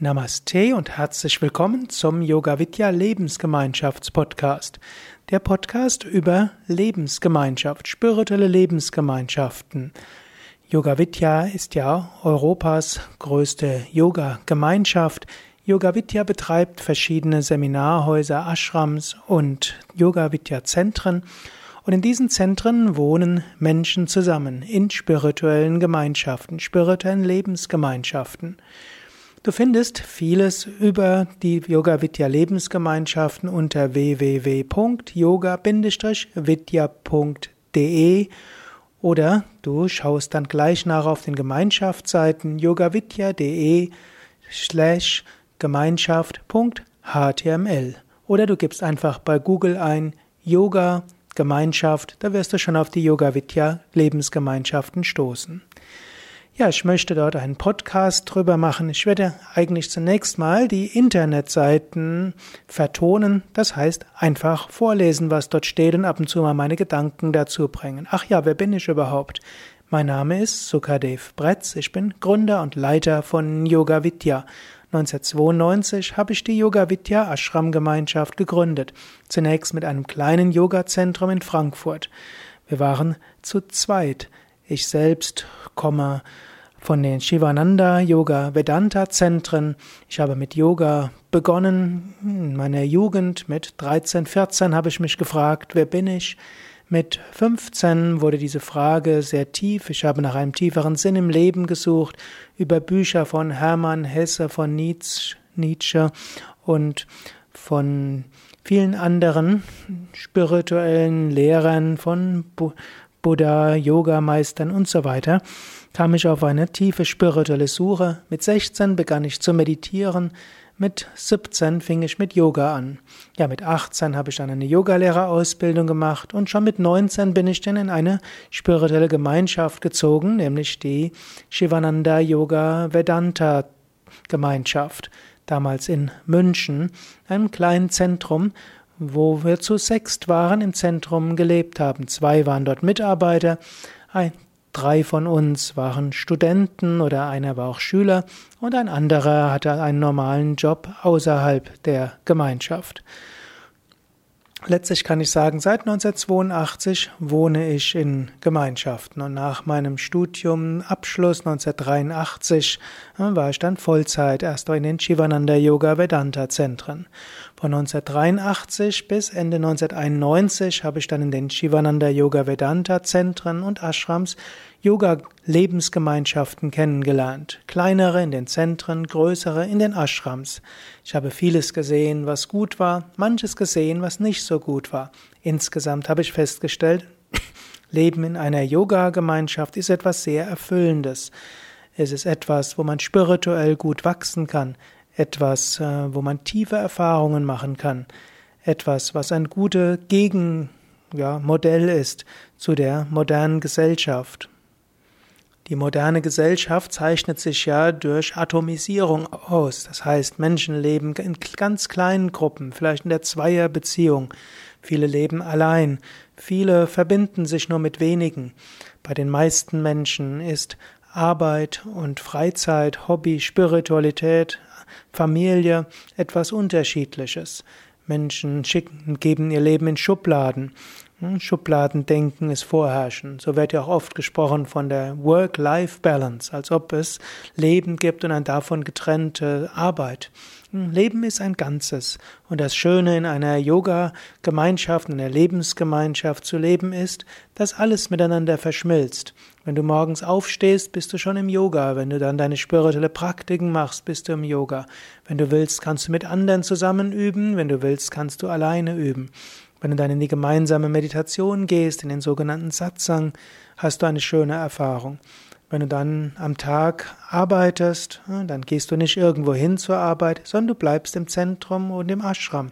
Namaste und herzlich willkommen zum Yoga Vidya Lebensgemeinschaftspodcast. Der Podcast über Lebensgemeinschaft, spirituelle Lebensgemeinschaften. Yoga Vidya ist ja Europas größte Yoga-Gemeinschaft. Yoga Vidya betreibt verschiedene Seminarhäuser, Ashrams und Yoga Vidya Zentren. Und in diesen Zentren wohnen Menschen zusammen in spirituellen Gemeinschaften, spirituellen Lebensgemeinschaften. Du findest vieles über die Yoga Vidya Lebensgemeinschaften unter www.yoga-vidya.de oder du schaust dann gleich nach auf den Gemeinschaftsseiten yogavidya.de slash gemeinschaft.html oder du gibst einfach bei Google ein Yoga Gemeinschaft, da wirst du schon auf die Yoga Vidya Lebensgemeinschaften stoßen. Ja, ich möchte dort einen Podcast drüber machen. Ich werde eigentlich zunächst mal die Internetseiten vertonen, das heißt einfach vorlesen, was dort steht und ab und zu mal meine Gedanken dazu bringen. Ach ja, wer bin ich überhaupt? Mein Name ist Sukadev Bretz, ich bin Gründer und Leiter von Yoga Vidya. 1992 habe ich die Yoga Vidya Ashram Gemeinschaft gegründet, zunächst mit einem kleinen Yoga-Zentrum in Frankfurt. Wir waren zu zweit. Ich selbst komme von den Shivananda Yoga Vedanta Zentren. Ich habe mit Yoga begonnen. In meiner Jugend mit 13, 14 habe ich mich gefragt, wer bin ich? Mit 15 wurde diese Frage sehr tief. Ich habe nach einem tieferen Sinn im Leben gesucht, über Bücher von Hermann Hesse, von Nietzsche und von vielen anderen spirituellen Lehrern, von Buddha, Yogameistern und so weiter kam ich auf eine tiefe spirituelle Suche. Mit 16 begann ich zu meditieren. Mit 17 fing ich mit Yoga an. Ja, mit 18 habe ich dann eine Yogalehrerausbildung gemacht und schon mit 19 bin ich dann in eine spirituelle Gemeinschaft gezogen, nämlich die Shivananda Yoga Vedanta Gemeinschaft, damals in München, einem kleinen Zentrum, wo wir zu sechst waren, im Zentrum gelebt haben. Zwei waren dort Mitarbeiter, Drei von uns waren Studenten oder einer war auch Schüler und ein anderer hatte einen normalen Job außerhalb der Gemeinschaft. Letztlich kann ich sagen, seit 1982 wohne ich in Gemeinschaften und nach meinem Studium Abschluss 1983 äh, war ich dann Vollzeit erst in den Shivananda Yoga Vedanta Zentren. Von 1983 bis Ende 1991 habe ich dann in den Shivananda Yoga Vedanta Zentren und Ashrams Yoga-Lebensgemeinschaften kennengelernt. Kleinere in den Zentren, größere in den Ashrams. Ich habe vieles gesehen, was gut war, manches gesehen, was nicht so gut war. Insgesamt habe ich festgestellt, Leben in einer Yoga-Gemeinschaft ist etwas sehr Erfüllendes. Es ist etwas, wo man spirituell gut wachsen kann, etwas, äh, wo man tiefe Erfahrungen machen kann, etwas, was ein gutes Gegenmodell ja, ist zu der modernen Gesellschaft. Die moderne Gesellschaft zeichnet sich ja durch Atomisierung aus. Das heißt, Menschen leben in ganz kleinen Gruppen, vielleicht in der Zweierbeziehung. Viele leben allein. Viele verbinden sich nur mit wenigen. Bei den meisten Menschen ist Arbeit und Freizeit, Hobby, Spiritualität, Familie etwas Unterschiedliches. Menschen schicken, geben ihr Leben in Schubladen. Hm, Schubladendenken ist vorherrschend. So wird ja auch oft gesprochen von der Work-Life-Balance, als ob es Leben gibt und eine davon getrennte Arbeit. Hm, Leben ist ein Ganzes. Und das Schöne in einer Yoga-Gemeinschaft, in einer Lebensgemeinschaft zu leben ist, dass alles miteinander verschmilzt. Wenn du morgens aufstehst, bist du schon im Yoga. Wenn du dann deine spirituelle Praktiken machst, bist du im Yoga. Wenn du willst, kannst du mit anderen zusammen üben. Wenn du willst, kannst du alleine üben. Wenn du dann in die gemeinsame Meditation gehst, in den sogenannten Satsang, hast du eine schöne Erfahrung. Wenn du dann am Tag arbeitest, dann gehst du nicht irgendwo hin zur Arbeit, sondern du bleibst im Zentrum und im Ashram.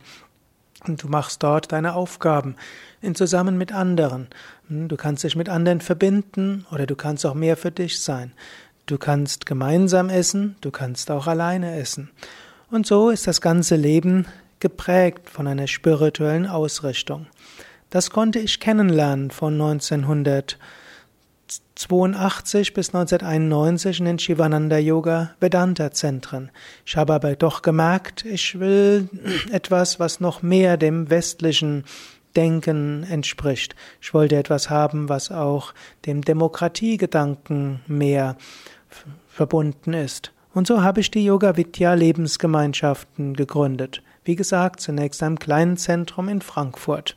Und du machst dort deine Aufgaben in zusammen mit anderen. Du kannst dich mit anderen verbinden oder du kannst auch mehr für dich sein. Du kannst gemeinsam essen, du kannst auch alleine essen. Und so ist das ganze Leben geprägt von einer spirituellen Ausrichtung. Das konnte ich kennenlernen von 1900 1982 bis 1991 in den Shivananda Yoga Vedanta Zentren. Ich habe aber doch gemerkt, ich will etwas, was noch mehr dem westlichen Denken entspricht. Ich wollte etwas haben, was auch dem Demokratiegedanken mehr verbunden ist. Und so habe ich die Yoga Vidya Lebensgemeinschaften gegründet. Wie gesagt, zunächst einem kleinen Zentrum in Frankfurt.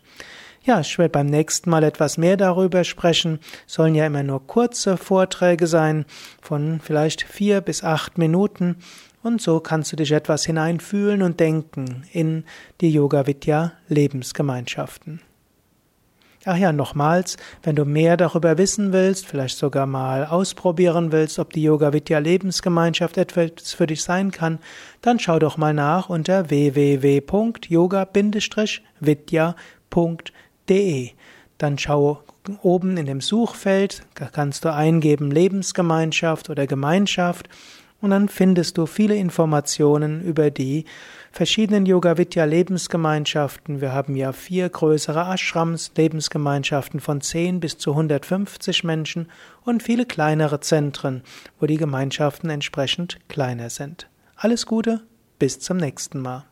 Ja, ich werde beim nächsten Mal etwas mehr darüber sprechen. Sollen ja immer nur kurze Vorträge sein, von vielleicht vier bis acht Minuten. Und so kannst du dich etwas hineinfühlen und denken in die Yoga Vidya Lebensgemeinschaften. Ach ja, nochmals, wenn du mehr darüber wissen willst, vielleicht sogar mal ausprobieren willst, ob die Yoga Vidya Lebensgemeinschaft etwas für dich sein kann, dann schau doch mal nach unter www.yoga-vidya.de. Dann schau oben in dem Suchfeld, da kannst du eingeben Lebensgemeinschaft oder Gemeinschaft und dann findest du viele Informationen über die verschiedenen Yoga Vidya Lebensgemeinschaften. Wir haben ja vier größere Ashrams, Lebensgemeinschaften von 10 bis zu 150 Menschen und viele kleinere Zentren, wo die Gemeinschaften entsprechend kleiner sind. Alles Gute, bis zum nächsten Mal.